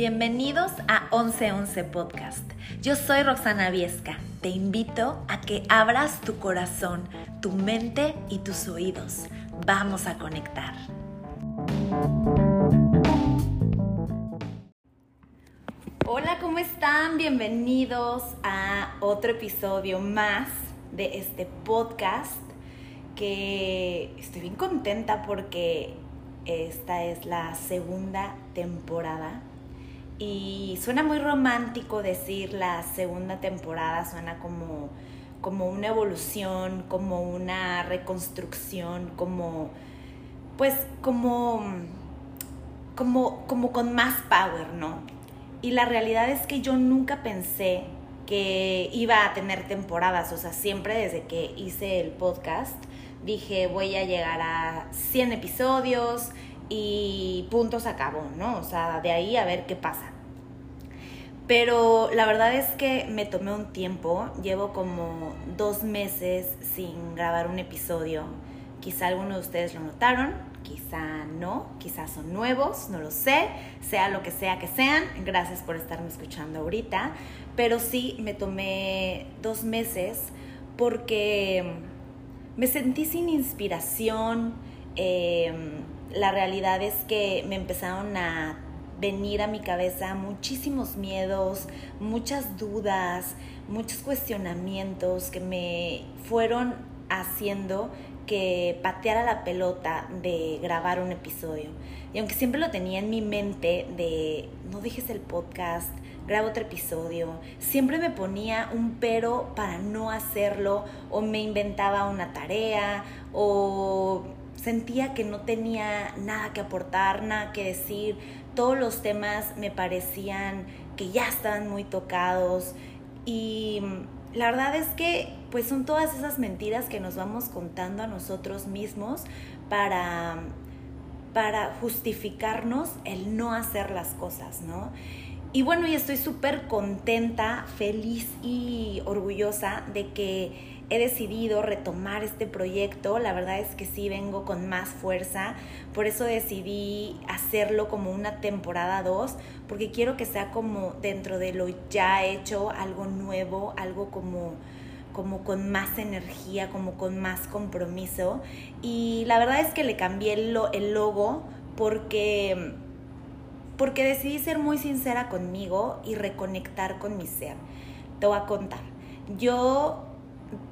Bienvenidos a 1111 Podcast. Yo soy Roxana Viesca. Te invito a que abras tu corazón, tu mente y tus oídos. Vamos a conectar. Hola, ¿cómo están? Bienvenidos a otro episodio más de este podcast que estoy bien contenta porque esta es la segunda temporada y suena muy romántico decir la segunda temporada, suena como, como una evolución, como una reconstrucción, como pues como, como, como con más power, ¿no? Y la realidad es que yo nunca pensé que iba a tener temporadas, o sea, siempre desde que hice el podcast dije voy a llegar a 100 episodios y puntos acabó, ¿no? O sea, de ahí a ver qué pasa. Pero la verdad es que me tomé un tiempo, llevo como dos meses sin grabar un episodio. Quizá algunos de ustedes lo notaron, quizá no, quizá son nuevos, no lo sé, sea lo que sea que sean. Gracias por estarme escuchando ahorita. Pero sí, me tomé dos meses porque me sentí sin inspiración. Em, la realidad es que me empezaron a venir a mi cabeza muchísimos miedos, muchas dudas, muchos cuestionamientos que me fueron haciendo que pateara la pelota de grabar un episodio. Y aunque siempre lo tenía en mi mente de no dejes el podcast, grabo otro episodio, siempre me ponía un pero para no hacerlo o me inventaba una tarea o sentía que no tenía nada que aportar, nada que decir, todos los temas me parecían que ya estaban muy tocados y la verdad es que pues son todas esas mentiras que nos vamos contando a nosotros mismos para para justificarnos el no hacer las cosas, ¿no? Y bueno, y estoy súper contenta, feliz y orgullosa de que he decidido retomar este proyecto. La verdad es que sí vengo con más fuerza. Por eso decidí hacerlo como una temporada 2, porque quiero que sea como dentro de lo ya hecho, algo nuevo, algo como como con más energía, como con más compromiso. Y la verdad es que le cambié el, el logo porque, porque decidí ser muy sincera conmigo y reconectar con mi ser. Te voy a contar. Yo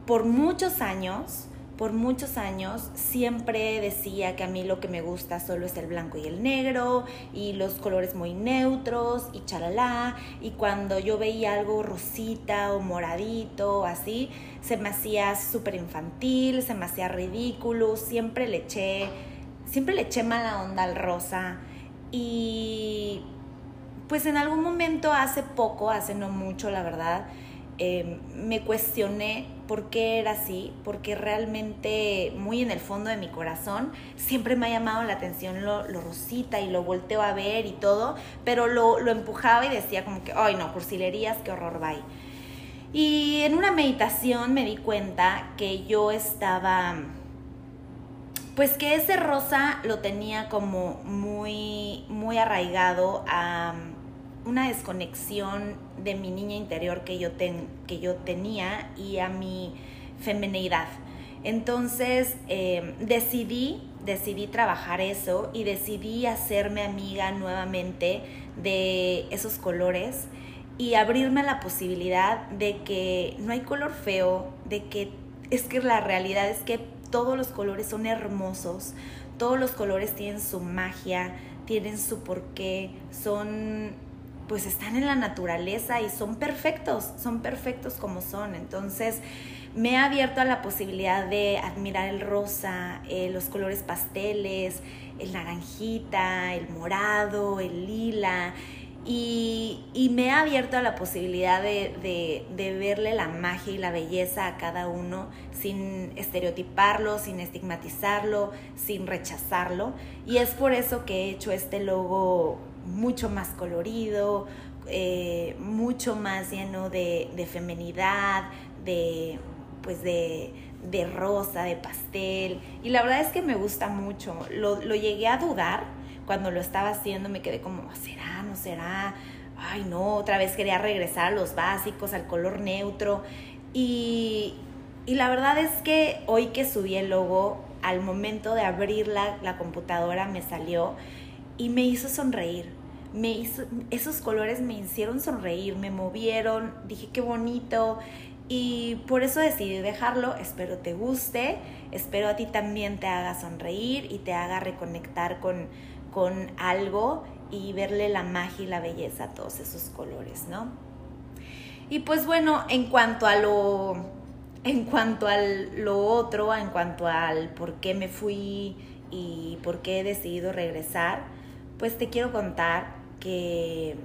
por muchos años, por muchos años siempre decía que a mí lo que me gusta solo es el blanco y el negro y los colores muy neutros y chalala y cuando yo veía algo rosita o moradito o así se me hacía súper infantil, se me hacía ridículo, siempre le eché siempre le eché mala onda al rosa. Y pues en algún momento hace poco, hace no mucho la verdad, Em, me cuestioné por qué era así, porque realmente muy en el fondo de mi corazón siempre me ha llamado la atención lo, rosita y lo volteo a ver y todo, pero lo, empujaba y decía como que, ay no, cursilerías, qué horror, bye. Y en una meditación me di cuenta que yo estaba, pues que ese rosa lo tenía como muy, muy arraigado a una desconexión de mi niña interior que yo, que yo tenía y a mi feminidad. Entonces em, decidí, decidí trabajar eso y decidí hacerme amiga nuevamente de esos colores y abrirme a la posibilidad de que no hay color feo, de que es que la realidad es que todos los colores son hermosos, todos los colores tienen su magia, tienen su porqué, son pues están en la naturaleza y son perfectos, son perfectos como son. Entonces me ha abierto a la posibilidad de admirar el rosa, eh, los colores pasteles, el naranjita, el morado, el lila. Y, me ha abierto a la posibilidad de, de, verle la magia y la belleza a cada uno sin estereotiparlo, sin estigmatizarlo, sin rechazarlo. Y es por eso que he hecho este logo mucho más colorido, eh, mucho más lleno de, de femenidad, de pues de, de, rosa, de pastel. Y la verdad es que me gusta mucho. Lo, lo llegué a dudar cuando lo estaba haciendo me quedé como, ¿será? ¿No será? Ay, no, otra vez quería regresar a los básicos, al color neutro. Y, y la verdad es que hoy que subí el logo, al momento de abrir la, la computadora me salió y me hizo sonreír. Me hizo, esos colores me hicieron sonreír, me movieron, dije qué bonito y por eso decidí dejarlo. Espero te guste, espero a ti también te haga sonreír y te haga reconectar con, con algo y verle la magia y la belleza a todos esos colores, ¿no? Y pues bueno, en cuanto a lo en cuanto a lo otro, en cuanto al por qué me fui y por qué he decidido regresar, pues te quiero contar que,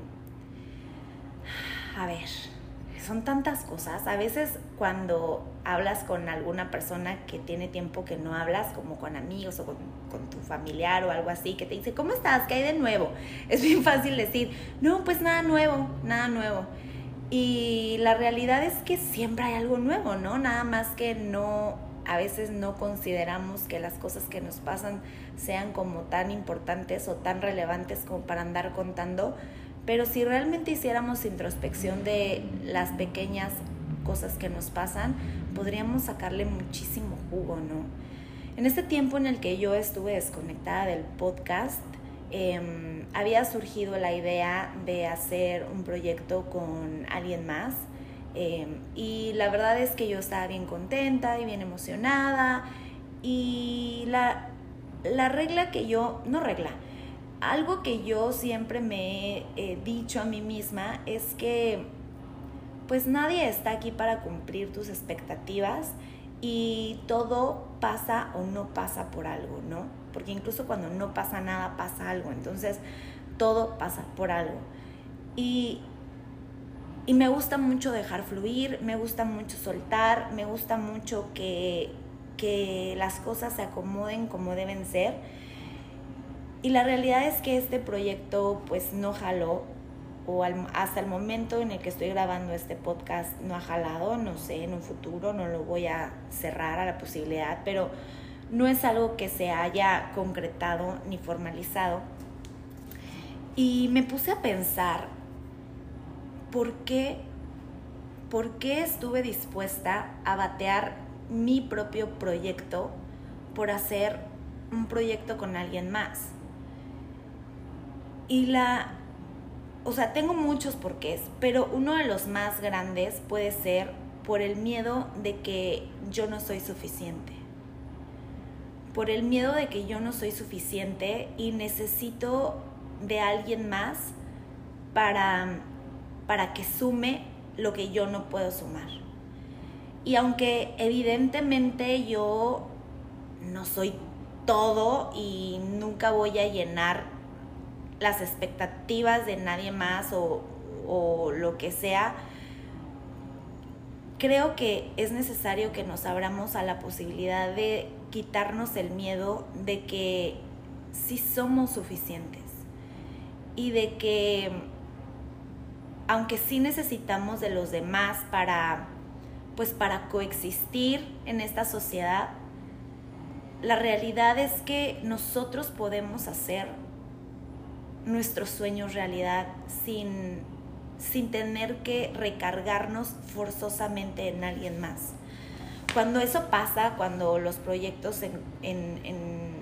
a ver, son tantas cosas. A veces cuando hablas con alguna persona que tiene tiempo que no hablas, como con amigos o con, con, tu familiar o algo así, que te dice, ¿cómo estás? ¿Qué hay de nuevo? Es bien fácil decir, no, pues nada nuevo, nada nuevo. Y la realidad es que siempre hay algo nuevo, ¿no? Nada más que no, a veces no consideramos que las cosas que nos pasan sean como tan importantes o tan relevantes como para andar contando. Pero si realmente hiciéramos introspección de las pequeñas cosas que nos pasan, podríamos sacarle muchísimo jugo, ¿no? En este tiempo en el que yo estuve desconectada del podcast, Em, había surgido la idea de hacer un proyecto con alguien más em, y la verdad es que yo estaba bien contenta y bien emocionada y la, la regla que yo, no regla, algo que yo siempre me he dicho a mí misma es que pues nadie está aquí para cumplir tus expectativas y todo pasa o no pasa por algo, ¿no? Porque incluso cuando no pasa nada, pasa algo. Entonces, todo pasa por algo. Y, y me gusta mucho dejar fluir, me gusta mucho soltar, me gusta mucho que, que las cosas se acomoden como deben ser. Y la realidad es que este proyecto pues no jaló o hasta el momento en el que estoy grabando este podcast no ha jalado, no sé, en un futuro no lo voy a cerrar a la posibilidad, pero no es algo que se haya concretado ni formalizado. Y me puse a pensar, ¿por qué, por qué estuve dispuesta a batear mi propio proyecto por hacer un proyecto con alguien más? Y la o sea, tengo muchos porqués, pero uno de los más grandes puede ser por el miedo de que yo no soy suficiente. Por el miedo de que yo no soy suficiente y necesito de alguien más para, para que sume lo que yo no puedo sumar. Y aunque evidentemente yo no soy todo y nunca voy a llenar las expectativas de nadie más o, lo que sea, creo que es necesario que nos abramos a la posibilidad de quitarnos el miedo de que sí somos suficientes y de que aunque sí necesitamos de los demás para pues para coexistir en esta sociedad, la realidad es que nosotros podemos hacer nuestros sueños realidad sin, sin tener que recargarnos forzosamente en alguien más. Cuando eso pasa, cuando los proyectos en, en, en,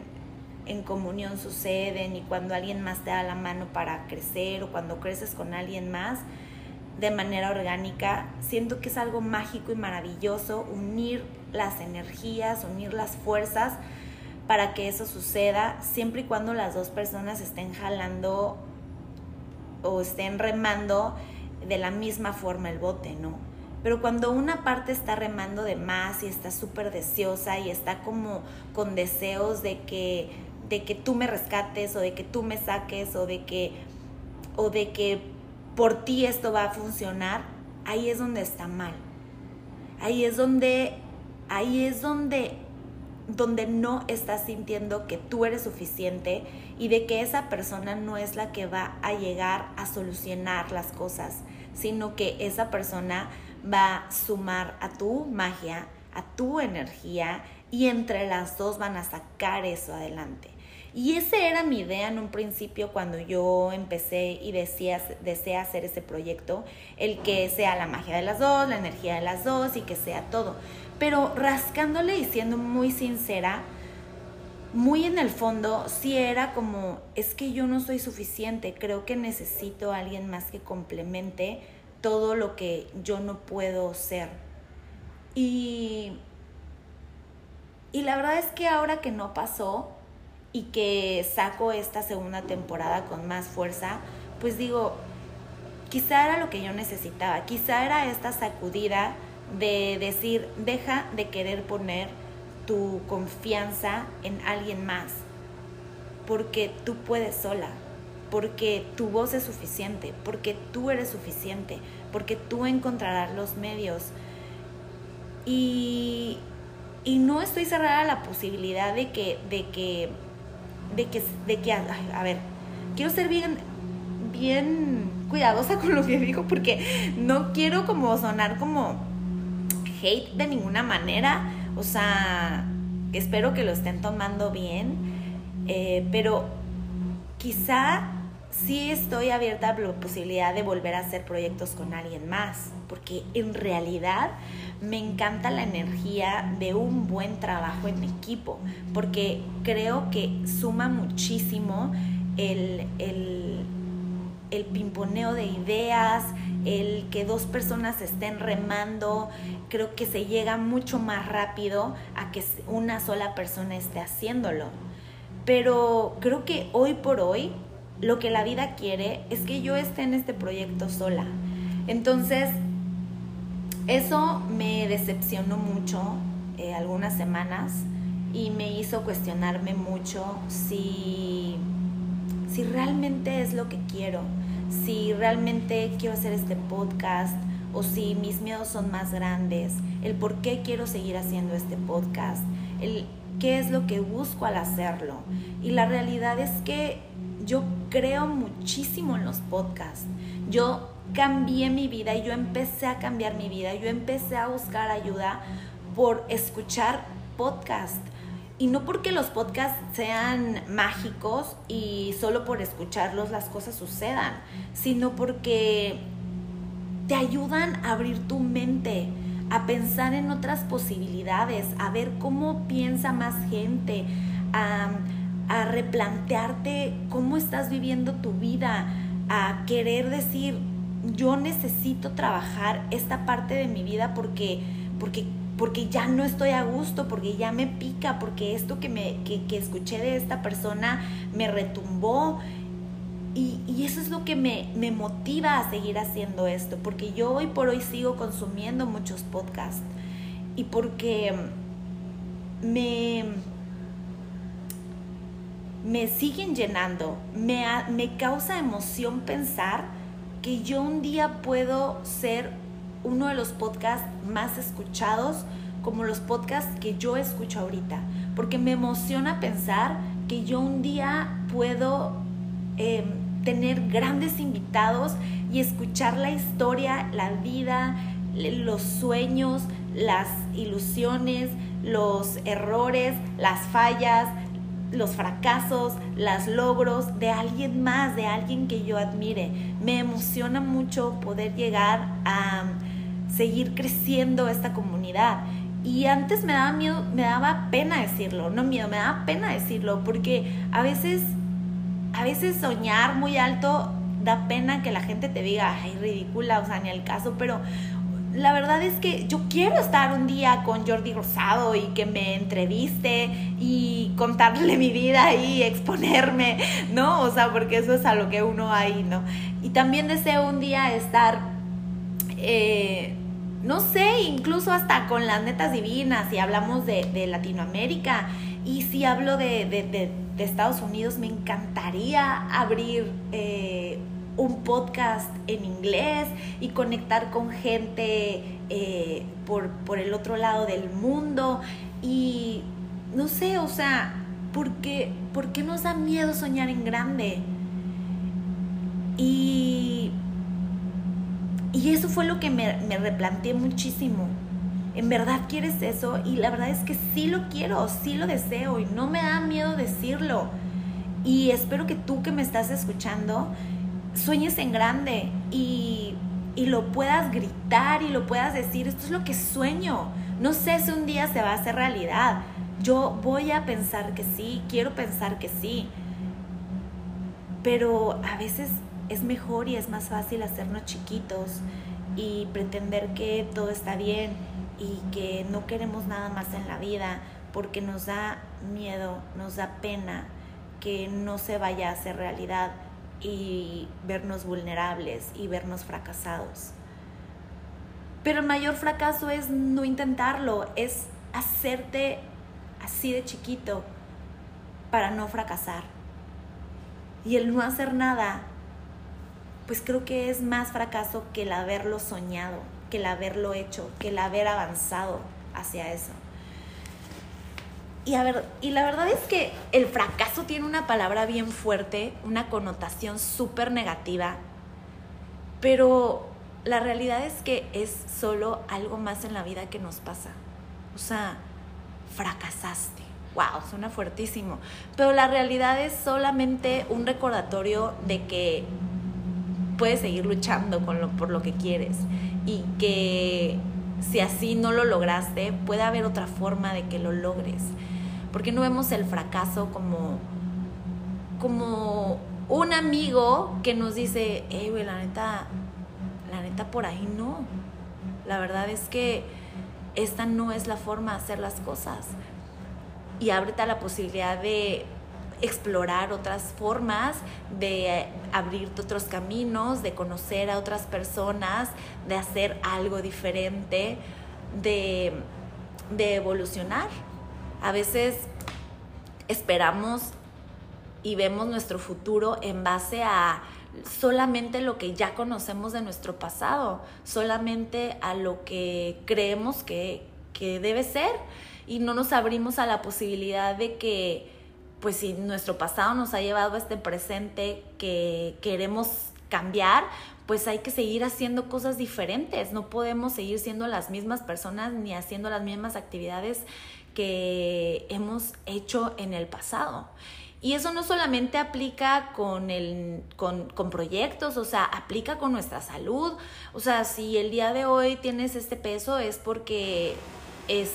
en, comunión suceden y cuando alguien más te da la mano para crecer o cuando creces con alguien más de manera orgánica, siento que es algo mágico y maravilloso unir las energías, unir las fuerzas para que eso suceda, siempre y cuando las dos personas estén jalando o estén remando de la misma forma el bote, ¿no? Pero cuando una parte está remando de más y está súper deseosa y está como con deseos de que, de que tú me rescates o de que tú me saques o de que, o de que por ti esto va a funcionar, ahí es donde está mal. Ahí es donde, ahí es donde donde no estás sintiendo que tú eres suficiente y de que esa persona no es la que va a llegar a solucionar las cosas, sino que esa persona va a sumar a tu magia, a tu energía y entre las dos van a sacar eso adelante. Y esa era mi idea en un principio cuando yo empecé y decía, deseé hacer ese proyecto, el que sea la magia de las dos, la energía de las dos y que sea todo. Pero rascándole y siendo muy sincera, muy en el fondo sí era como, es que yo no soy suficiente, creo que necesito a alguien más que complemente todo lo que yo no puedo ser. Y, y la verdad es que ahora que no pasó y que saco esta segunda temporada con más fuerza, pues digo, quizá era lo que yo necesitaba, quizá era esta sacudida de decir, deja de querer poner tu confianza en alguien más, porque tú puedes sola, porque tu voz es suficiente, porque tú eres suficiente, porque tú encontrarás los medios. Y, y no estoy cerrada a la posibilidad de que, de que, de que, de que, a ver, quiero ser bien, bien cuidadosa con lo que digo porque no quiero como sonar como hate de ninguna manera, o sea, espero que lo estén tomando bien, eh, pero quizá sí estoy abierta a la posibilidad de volver a hacer proyectos con alguien más, porque en realidad me encanta la energía de un buen trabajo en equipo, porque creo que suma muchísimo el, el, el pimponeo de ideas, el que dos personas estén remando, creo que se llega mucho más rápido a que una sola persona esté haciéndolo. Pero creo que hoy por hoy lo que la vida quiere es que yo esté en este proyecto sola. Entonces, eso me decepcionó mucho eh, algunas semanas y me hizo cuestionarme mucho si, si realmente es lo que quiero si realmente quiero hacer este podcast o si mis miedos son más grandes, el por qué quiero seguir haciendo este podcast, el qué es lo que busco al hacerlo. Y la realidad es que yo creo muchísimo en los podcasts. Yo cambié mi vida y yo empecé a cambiar mi vida. Yo empecé a buscar ayuda por escuchar podcasts y no porque los podcasts sean mágicos y solo por escucharlos las cosas sucedan, sino porque te ayudan a abrir tu mente, a pensar en otras posibilidades, a ver cómo piensa más gente, a, a replantearte cómo estás viviendo tu vida, a querer decir, yo necesito trabajar esta parte de mi vida porque, porque porque ya no estoy a gusto, porque ya me pica, porque esto que, me, que, escuché de esta persona me retumbó. Y, y eso es lo que me, me, motiva a seguir haciendo esto, porque yo hoy por hoy sigo consumiendo muchos podcasts y porque me, me siguen llenando, me, me causa emoción pensar que yo un día puedo ser uno de los podcasts más escuchados como los podcasts que yo escucho ahorita, porque me emociona pensar que yo un día puedo em, tener grandes invitados y escuchar la historia, la vida, los sueños, las ilusiones, los errores, las fallas, los fracasos, los logros de alguien más, de alguien que yo admire. Me emociona mucho poder llegar a seguir creciendo esta comunidad. Y antes me daba miedo, me daba pena decirlo, no miedo, me daba pena decirlo, porque a veces, a veces soñar muy alto da pena que la gente te diga, ay, ridícula, o sea, ni al caso, pero la verdad es que yo quiero estar un día con Jordi Rosado y que me entreviste y contarle mi vida y exponerme, ¿no? O sea, porque eso es a lo que uno hay, ¿no? Y también deseo un día estar eh, no sé, incluso hasta con las netas divinas, si hablamos de, Latinoamérica y si hablo de, Estados Unidos, me encantaría abrir eh, un podcast en inglés y conectar con gente eh, por, por el otro lado del mundo. Y no sé, o sea, ¿por qué, ¿por qué nos da miedo soñar en grande? Y y eso fue lo que me, me replanteé muchísimo. ¿En verdad quieres eso? Y la verdad es que sí lo quiero, sí lo deseo y no me da miedo decirlo. Y espero que tú que me estás escuchando sueñes en grande y, y lo puedas gritar y lo puedas decir, esto es lo que sueño. No sé si un día se va a hacer realidad. Yo voy a pensar que sí, quiero pensar que sí. Pero a veces es mejor y es más fácil hacernos chiquitos y pretender que todo está bien y que no queremos nada más en la vida porque nos da miedo, nos da pena que no se vaya a hacer realidad y vernos vulnerables y vernos fracasados. Pero el mayor fracaso es no intentarlo, es hacerte así de chiquito para no fracasar. Y el no hacer nada, pues creo que es más fracaso que el haberlo soñado, que el haberlo hecho, que el haber avanzado hacia eso. Y, a ver, y la verdad es que el fracaso tiene una palabra bien fuerte, una connotación súper negativa, pero la realidad es que es solo algo más en la vida que nos pasa. O sea, fracasaste. Wow, suena fuertísimo. Pero la realidad es solamente un recordatorio de que puedes seguir luchando con lo, por lo que quieres y que si así no lo lograste, puede haber otra forma de que lo logres. Porque no vemos el fracaso como, como un amigo que nos dice, hey, güey, la neta, la neta por ahí no. La verdad es que esta no es la forma de hacer las cosas. Y ábrete a la posibilidad de explorar otras formas, de abrirte otros caminos, de conocer a otras personas, de hacer algo diferente, de, de evolucionar. A veces esperamos y vemos nuestro futuro en base a solamente lo que ya conocemos de nuestro pasado, solamente a lo que creemos que, que debe ser. Y no nos abrimos a la posibilidad de que, pues si nuestro pasado nos ha llevado a este presente que queremos cambiar, pues hay que seguir haciendo cosas diferentes, no podemos seguir siendo las mismas personas ni haciendo las mismas actividades que hemos hecho en el pasado. Y eso no solamente aplica con, el, con, con, proyectos, o sea, aplica con nuestra salud. O sea, si el día de hoy tienes este peso es porque es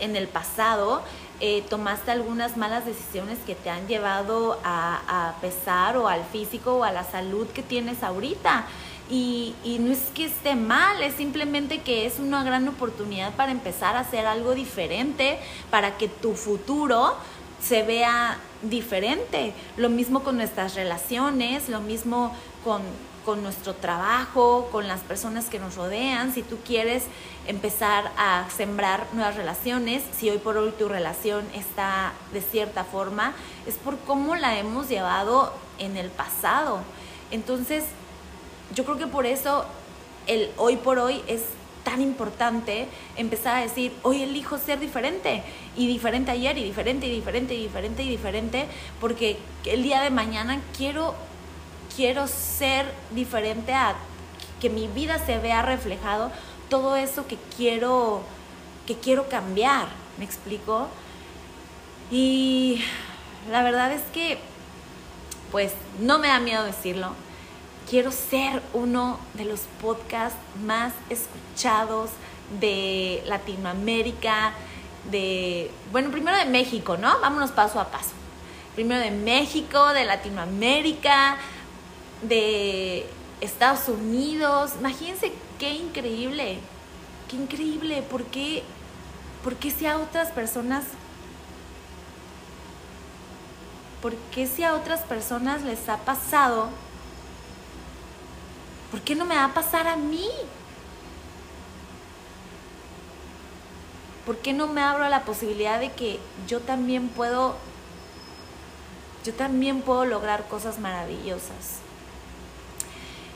en el pasado eh, tomaste algunas malas decisiones que te han llevado a, a, pesar o al físico o a la salud que tienes ahorita. Y, y, no es que esté mal, es simplemente que es una gran oportunidad para empezar a hacer algo diferente, para que tu futuro se vea diferente. Lo mismo con nuestras relaciones, lo mismo con, con nuestro trabajo, con las personas que nos rodean. Si tú quieres empezar a sembrar nuevas relaciones, si hoy por hoy tu relación está de cierta forma, es por cómo la hemos llevado en el pasado. Entonces, yo creo que por eso el hoy por hoy es tan importante empezar a decir, hoy elijo ser diferente, y diferente ayer, y diferente, y diferente, y diferente, y diferente, porque el día de mañana quiero, quiero ser diferente a que mi vida se vea reflejado todo eso que quiero, que quiero cambiar, ¿me explico? Y la verdad es que, pues, no me da miedo decirlo, quiero ser uno de los podcasts más escuchados de Latinoamérica, de, bueno, primero de México, ¿no? Vámonos paso a paso. Primero de México, de Latinoamérica, de Estados Unidos. Imagínense qué increíble, qué increíble, ¿por qué, por qué si a otras personas, por qué si a otras personas les ha pasado ¿Por qué no me va a pasar a mí? ¿Por qué no me abro a la posibilidad de que yo también puedo yo también puedo lograr cosas maravillosas?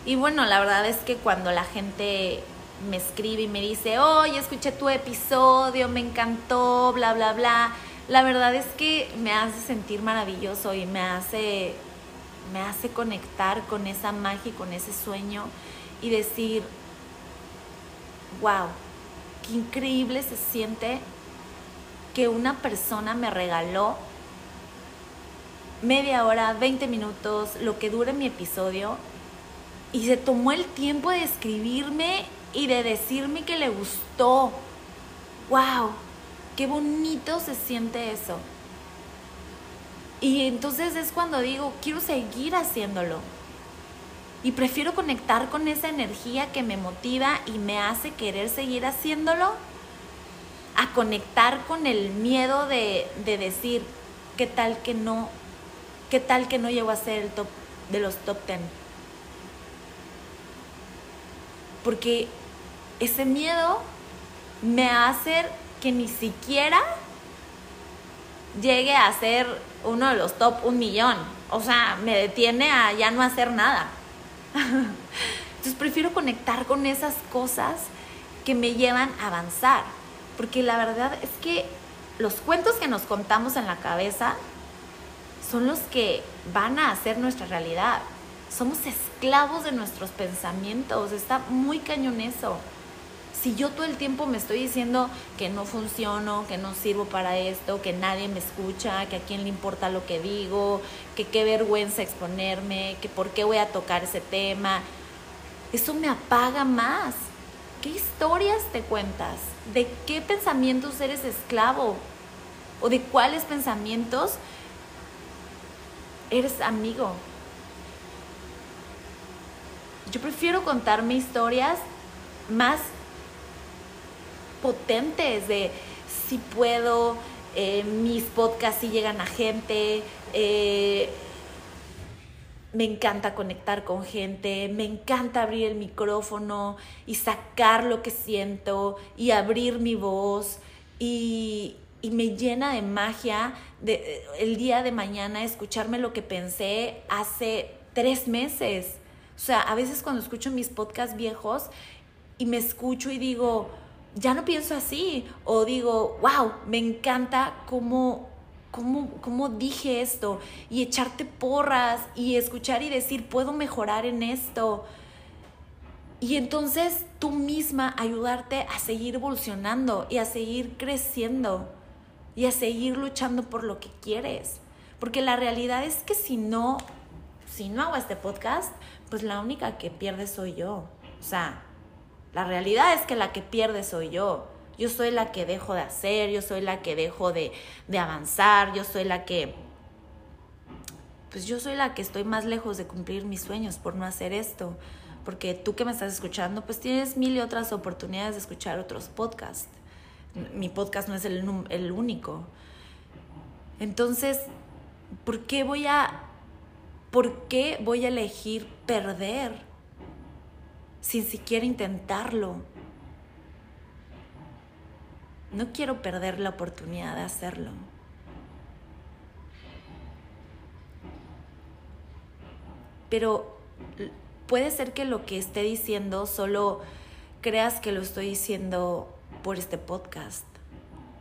Y bueno, la verdad es que cuando la gente me escribe y me dice, oye, escuché tu episodio, me encantó, bla, bla, bla, la verdad es que me hace sentir maravilloso y me hace me hace conectar con esa magia y con ese sueño y decir, wow, qué increíble se siente que una persona me regaló media hora, 20 minutos, lo que dure mi episodio. Y se tomó el tiempo de escribirme y de decirme que le gustó. ¡Wow! ¡Qué bonito se siente eso! Y entonces es cuando digo, quiero seguir haciéndolo. Y prefiero conectar con esa energía que me motiva y me hace querer seguir haciéndolo a conectar con el miedo de, de decir, ¿qué tal que no? ¿Qué tal que no llego a ser el top de los top 10? Porque ese miedo me hace que ni siquiera llegue a ser uno de los top un millón. O sea, me detiene a ya no hacer nada. Entonces prefiero conectar con esas cosas que me llevan a avanzar. Porque la verdad es que los cuentos que nos contamos en la cabeza son los que van a hacer nuestra realidad. Somos esclavos de nuestros pensamientos. Está muy cañón eso si yo todo el tiempo me estoy diciendo que no funciono, que no sirvo para esto, que nadie me escucha, que a quién le importa lo que digo, que qué vergüenza exponerme, que por qué voy a tocar ese tema, eso me apaga más. ¿Qué historias te cuentas? ¿De qué pensamientos eres esclavo? ¿O de cuáles pensamientos eres amigo? Yo prefiero contarme historias más potentes de si puedo, eh, mis podcasts si llegan a gente, eh, me encanta conectar con gente, me encanta abrir el micrófono y sacar lo que siento y abrir mi voz y, y me llena de magia de, el día de mañana escucharme lo que pensé hace tres meses. O sea, a veces cuando escucho mis podcasts viejos y me escucho y digo, ya no pienso así o digo, wow, me encanta cómo, cómo, cómo dije esto y echarte porras y escuchar y decir, puedo mejorar en esto. Y entonces tú misma ayudarte a seguir evolucionando y a seguir creciendo y a seguir luchando por lo que quieres. Porque la realidad es que si no, si no hago este podcast, pues la única que pierde soy yo. O sea, la realidad es que la que pierde soy yo. Yo soy la que dejo de hacer, yo soy la que dejo de, avanzar, yo soy la que... Pues yo soy la que estoy más lejos de cumplir mis sueños por no hacer esto. Porque tú que me estás escuchando, pues tienes mil y otras oportunidades de escuchar otros podcasts. Mi podcast no es el, el único. Entonces, ¿por qué voy a... ¿Por qué voy a elegir perder? Sin siquiera intentarlo. No quiero perder la oportunidad de hacerlo. Pero puede ser que lo que esté diciendo solo creas que lo estoy diciendo por este podcast.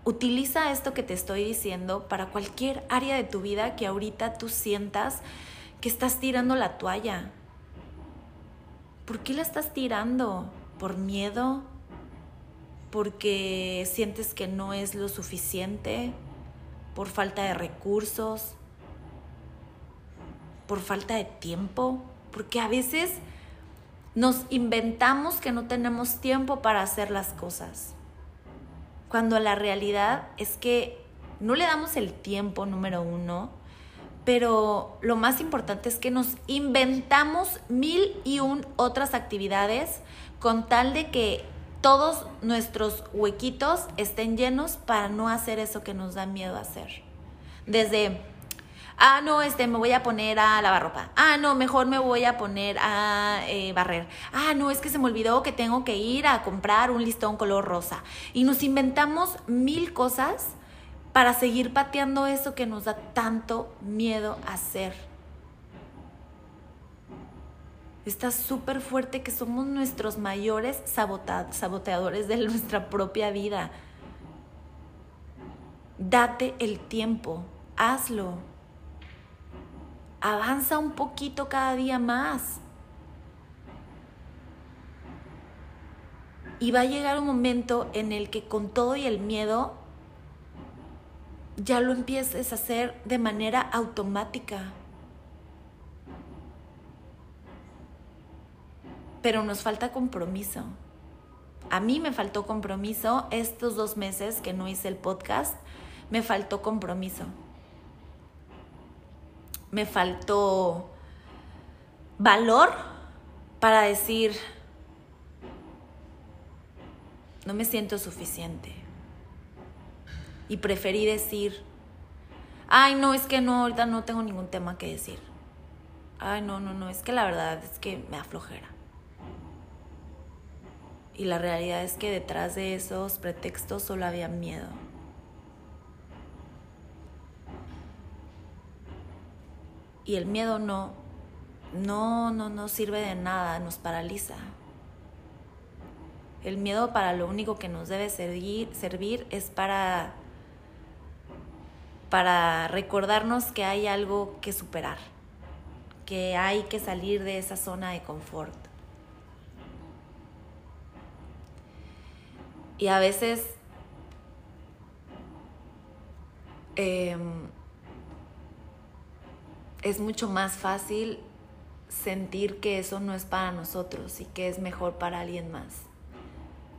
Utiliza esto que te estoy diciendo para cualquier área de tu vida que ahorita tú sientas que estás tirando la toalla, ¿Por qué la estás tirando? ¿Por miedo? ¿Porque sientes que no es lo suficiente? ¿Por falta de recursos? ¿Por falta de tiempo? Porque a veces nos inventamos que no tenemos tiempo para hacer las cosas. Cuando la realidad es que no le damos el tiempo, número uno, pero lo más importante es que nos inventamos mil y un otras actividades con tal de que todos nuestros huequitos estén llenos para no hacer eso que nos da miedo hacer. Desde, ah, no, este, me voy a poner a lavar ropa. Ah, no, mejor me voy a poner a eh, barrer. Ah, no, es que se me olvidó que tengo que ir a comprar un listón color rosa. Y nos inventamos mil cosas para seguir pateando eso que nos da tanto miedo hacer. Está súper fuerte que somos nuestros mayores saboteadores de nuestra propia vida. Date el tiempo, hazlo. Avanza un poquito cada día más. Y va a llegar un momento en el que con todo y el miedo ya lo empieces a hacer de manera automática. Pero nos falta compromiso. A mí me faltó compromiso estos dos meses que no hice el podcast, me faltó compromiso. Me faltó valor para decir, no me siento suficiente. Y preferí decir, ay, no, es que no, ahorita no tengo ningún tema que decir. Ay, no, no, no, es que la verdad es que me aflojera. Y la realidad es que detrás de esos pretextos solo había miedo. Y el miedo no, no, no, no sirve de nada, nos paraliza. El miedo para lo único que nos debe servir, servir es para, para recordarnos que hay algo que superar, que hay que salir de esa zona de confort. Y a veces em, es mucho más fácil sentir que eso no es para nosotros y que es mejor para alguien más.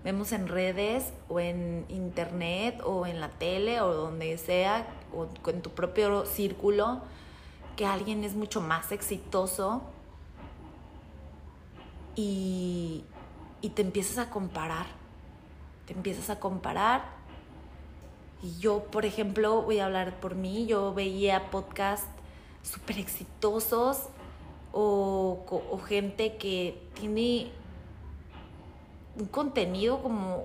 Vemos en redes o en internet o en la tele o donde sea o en tu propio círculo que alguien es mucho más exitoso y, y te empiezas a comparar. Te empiezas a comparar y yo, por ejemplo, voy a hablar por mí, yo veía podcasts súper exitosos o, gente que tiene un contenido como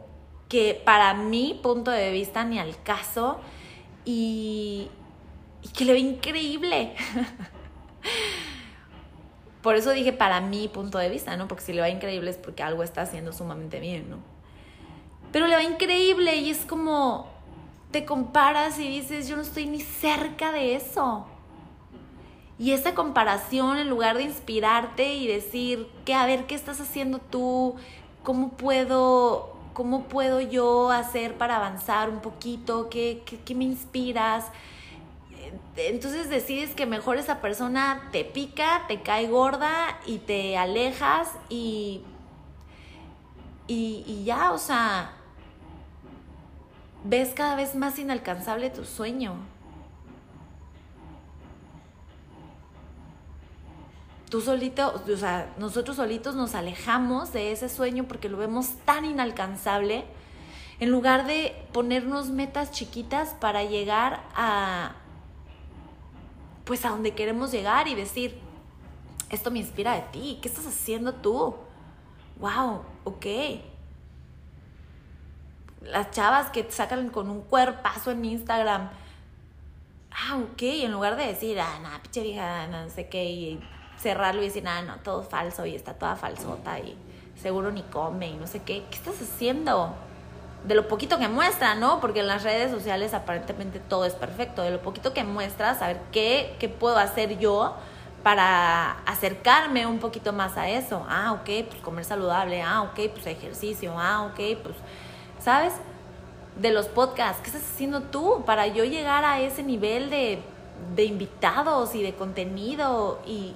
que para mi punto de vista ni al caso y, que le ve increíble. Por eso dije para mi punto de vista, ¿no? Porque si le va increíble es porque algo está haciendo sumamente bien, ¿no? Pero le va increíble y es como te comparas y dices, yo no estoy ni cerca de eso. Y esa comparación, en lugar de inspirarte y decir, que a ver, ¿qué estás haciendo tú? ¿Cómo puedo, cómo puedo yo hacer para avanzar un poquito? ¿Qué, qué, me inspiras? Entonces decides que mejor esa persona te pica, te cae gorda y te alejas y, y, y ya, o sea, ves cada vez más inalcanzable tu sueño. Tú solito, o sea, nosotros solitos nos alejamos de ese sueño porque lo vemos tan inalcanzable, en lugar de ponernos metas chiquitas para llegar a, pues a donde queremos llegar y decir, esto me inspira de ti, ¿qué estás haciendo tú? Wow, ok. Las chavas que sacan con un cuerpazo en Instagram, ah, ok, en lugar de decir, ah, nada, pinche vieja, no sé qué, y cerrarlo y decir, ah, no, todo falso y está toda falsota y seguro ni come y no sé qué. ¿Qué estás haciendo? De lo poquito que muestra, ¿no? Porque en las redes sociales aparentemente todo es perfecto. De lo poquito que muestra, saber qué, qué puedo hacer yo para acercarme un poquito más a eso. Ah, ok, pues comer saludable. Ah, ok, pues ejercicio. Ah, ok, pues, ¿sabes? De los podcasts, ¿qué estás haciendo tú para yo llegar a ese nivel de de invitados y de contenido y,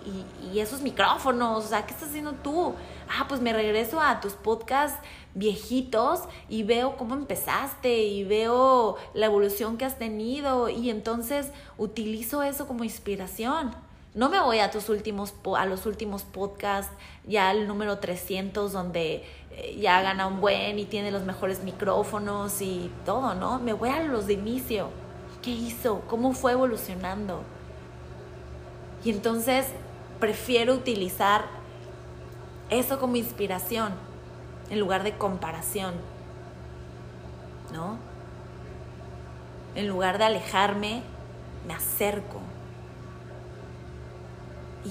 esos micrófonos, o sea, ¿qué estás haciendo tú? Ah, pues me regreso a tus podcasts viejitos y veo cómo empezaste y veo la evolución que has tenido y entonces utilizo eso como inspiración. No me voy a tus últimos a los últimos podcasts, ya el número 300 donde eh, ya gana un buen y tiene los mejores micrófonos y todo, ¿no? Me voy a los de inicio ¿Qué hizo? ¿Cómo fue evolucionando? Y entonces prefiero utilizar eso como inspiración en lugar de comparación. ¿No? En lugar de alejarme, me acerco.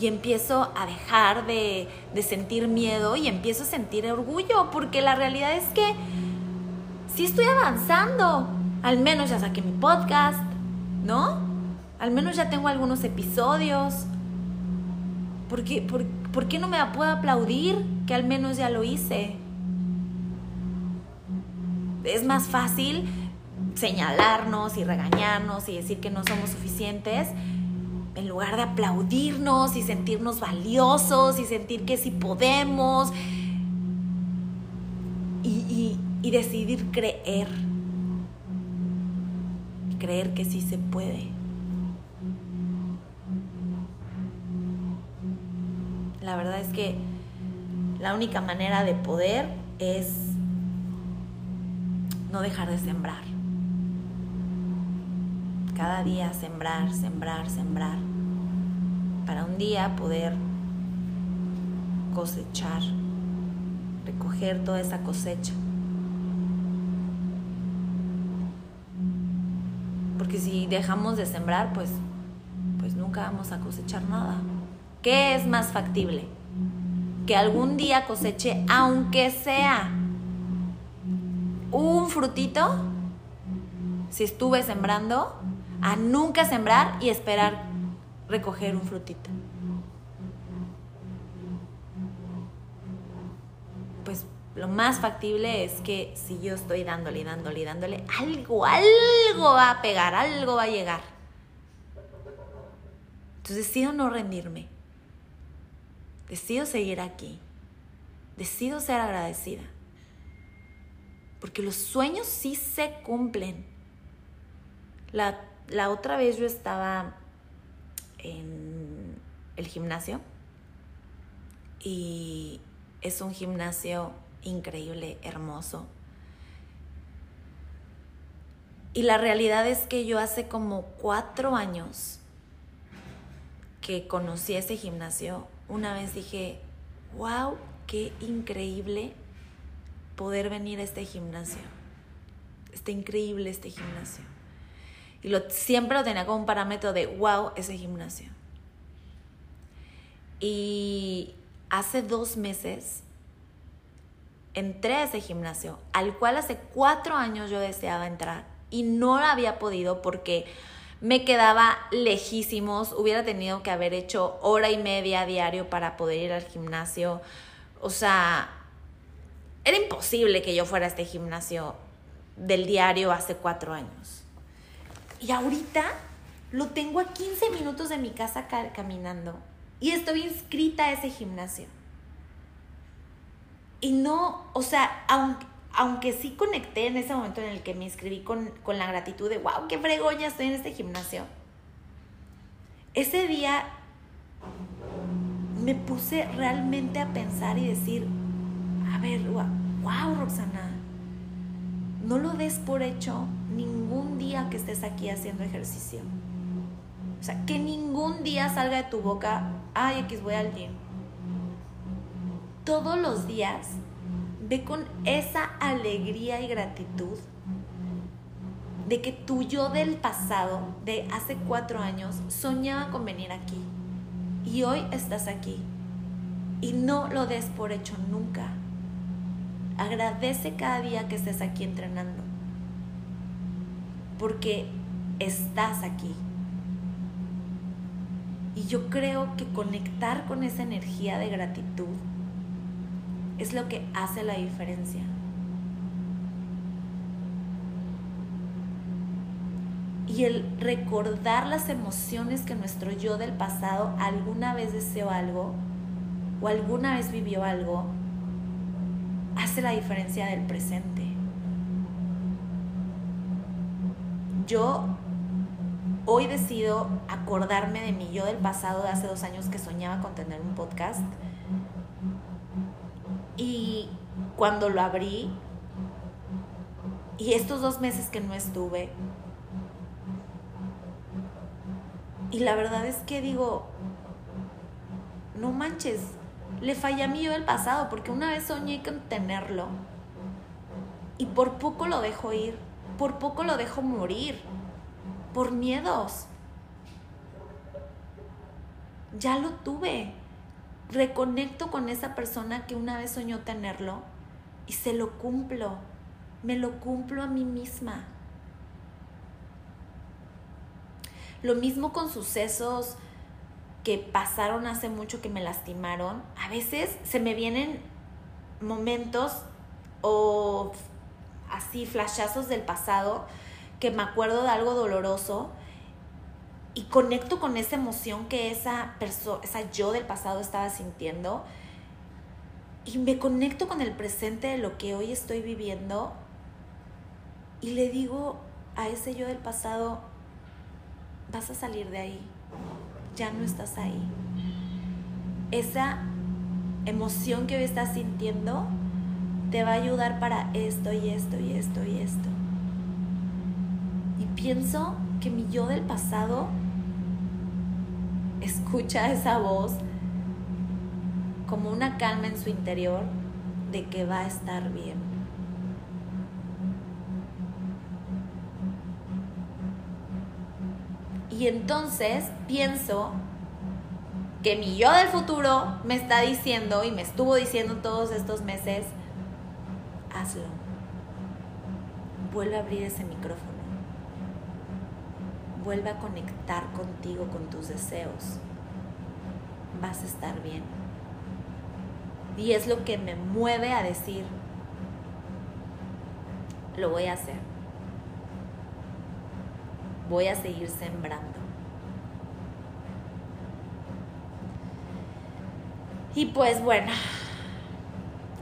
Y empiezo a dejar de, de, sentir miedo y empiezo a sentir orgullo, porque la realidad es que sí estoy avanzando, al menos ya saqué mi podcast, ¿no? Al menos ya tengo algunos episodios. ¿Por qué, por, qué no me puedo aplaudir que al menos ya lo hice? Es más fácil señalarnos y regañarnos y decir que no somos suficientes, en lugar de aplaudirnos y sentirnos valiosos y sentir que sí podemos y, y decidir creer, creer que sí se puede. La verdad es que la única manera de poder es no dejar de sembrar. Cada día sembrar, sembrar, sembrar. Para un día poder cosechar, recoger toda esa cosecha. Porque si dejamos de sembrar, pues, pues nunca vamos a cosechar nada. ¿Qué es más factible? Que algún día coseche, aunque sea un frutito, si estuve sembrando, a nunca sembrar y esperar recoger un frutito. Pues lo más factible es que si yo estoy dándole, dándole, dándole, algo, algo va a pegar, algo va a llegar. Entonces decido no rendirme. Decido seguir aquí. Decido ser agradecida. Porque los sueños sí se cumplen. La, la otra vez yo estaba en el gimnasio y es un gimnasio increíble, hermoso. Y la realidad es que yo hace como cuatro años que conocí ese gimnasio, una vez dije, wow, qué increíble poder venir a este gimnasio. Está increíble este gimnasio. Y lo, siempre lo tenía como un parámetro de, wow, ese gimnasio. Y hace dos meses entré a ese gimnasio, al cual hace cuatro años yo deseaba entrar y no lo había podido porque me quedaba lejísimos, hubiera tenido que haber hecho hora y media diario para poder ir al gimnasio. O sea, era imposible que yo fuera a este gimnasio del diario hace cuatro años. Y ahorita lo tengo a 15 minutos de mi casa caminando y estoy inscrita a ese gimnasio. Y no, o sea, aunque, aunque sí conecté en ese momento en el que me inscribí con, con la gratitud de, wow, qué fregoña estoy en este gimnasio. Ese día me puse realmente a pensar y decir, a ver, wow, Roxana, no lo des por hecho ningún día que estés aquí haciendo ejercicio. O sea, que ningún día salga de tu boca, ay, X voy al gym. Todos los días ve con esa alegría y gratitud de que tu yo del pasado, de hace cuatro años, soñaba con venir aquí. Y hoy estás aquí. Y no lo des por hecho nunca. Agradece cada día que estés aquí entrenando. Porque estás aquí. Y yo creo que conectar con esa energía de gratitud es lo que hace la diferencia. Y el recordar las emociones que nuestro yo del pasado alguna vez deseó algo o alguna vez vivió algo, hace la diferencia del presente. Yo hoy decido acordarme de mi yo del pasado de hace dos años que soñaba con tener un podcast. Y cuando lo abrí, y estos dos meses que no estuve, y la verdad es que digo, no manches, le fallé a mí yo del pasado, porque una vez soñé con tenerlo y por poco lo dejo ir, por poco lo dejo morir, por miedos. Ya lo tuve. Reconecto con esa persona que una vez soñó tenerlo y se lo cumplo. Me lo cumplo a mí misma. Lo mismo con sucesos que pasaron hace mucho que me lastimaron, a veces se me vienen momentos o así flashazos del pasado que me acuerdo de algo doloroso y conecto con esa emoción que esa persona, esa yo del pasado estaba sintiendo y me conecto con el presente de lo que hoy estoy viviendo y le digo a ese yo del pasado, vas a salir de ahí, ya no estás ahí. Esa emoción que hoy estás sintiendo te va a ayudar para esto y esto y esto y esto. Y pienso que mi yo del pasado escucha esa voz como una calma en su interior de que va a estar bien. Y entonces pienso que mi yo del futuro me está diciendo y me estuvo diciendo todos estos meses, hazlo. Vuelve a abrir ese micrófono. Vuelve a conectar contigo, con tus deseos. Vas a estar bien. Y es lo que me mueve a decir, lo voy a hacer. Voy a seguir sembrando. Y pues bueno,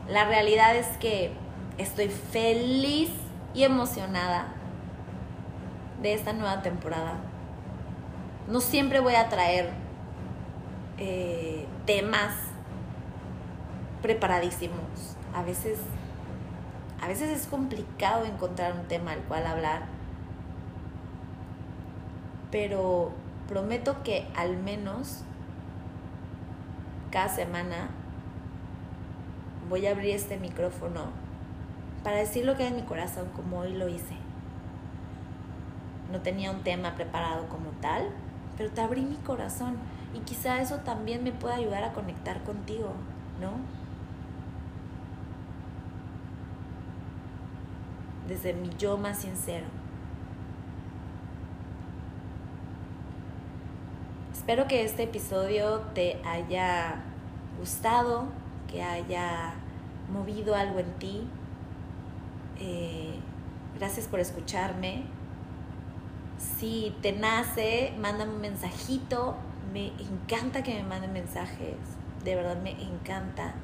la realidad es que estoy feliz y emocionada de esta nueva temporada. No siempre voy a traer eh, temas preparadísimos. A veces, a veces es complicado encontrar un tema al cual hablar. Pero prometo que al menos cada semana voy a abrir este micrófono para decir lo que hay en mi corazón como hoy lo hice. No tenía un tema preparado como tal, pero te abrí mi corazón y quizá eso también me pueda ayudar a conectar contigo, ¿no? Desde mi yo más sincero. Espero que este episodio te haya gustado, que haya movido algo en ti. Eh, gracias por escucharme. Si te nace, mándame un mensajito. Me encanta que me manden mensajes. De verdad me encanta.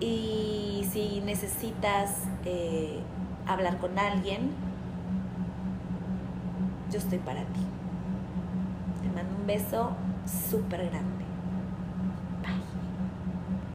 Y si necesitas eh, hablar con alguien, yo estoy para ti. Te mando un beso súper grande.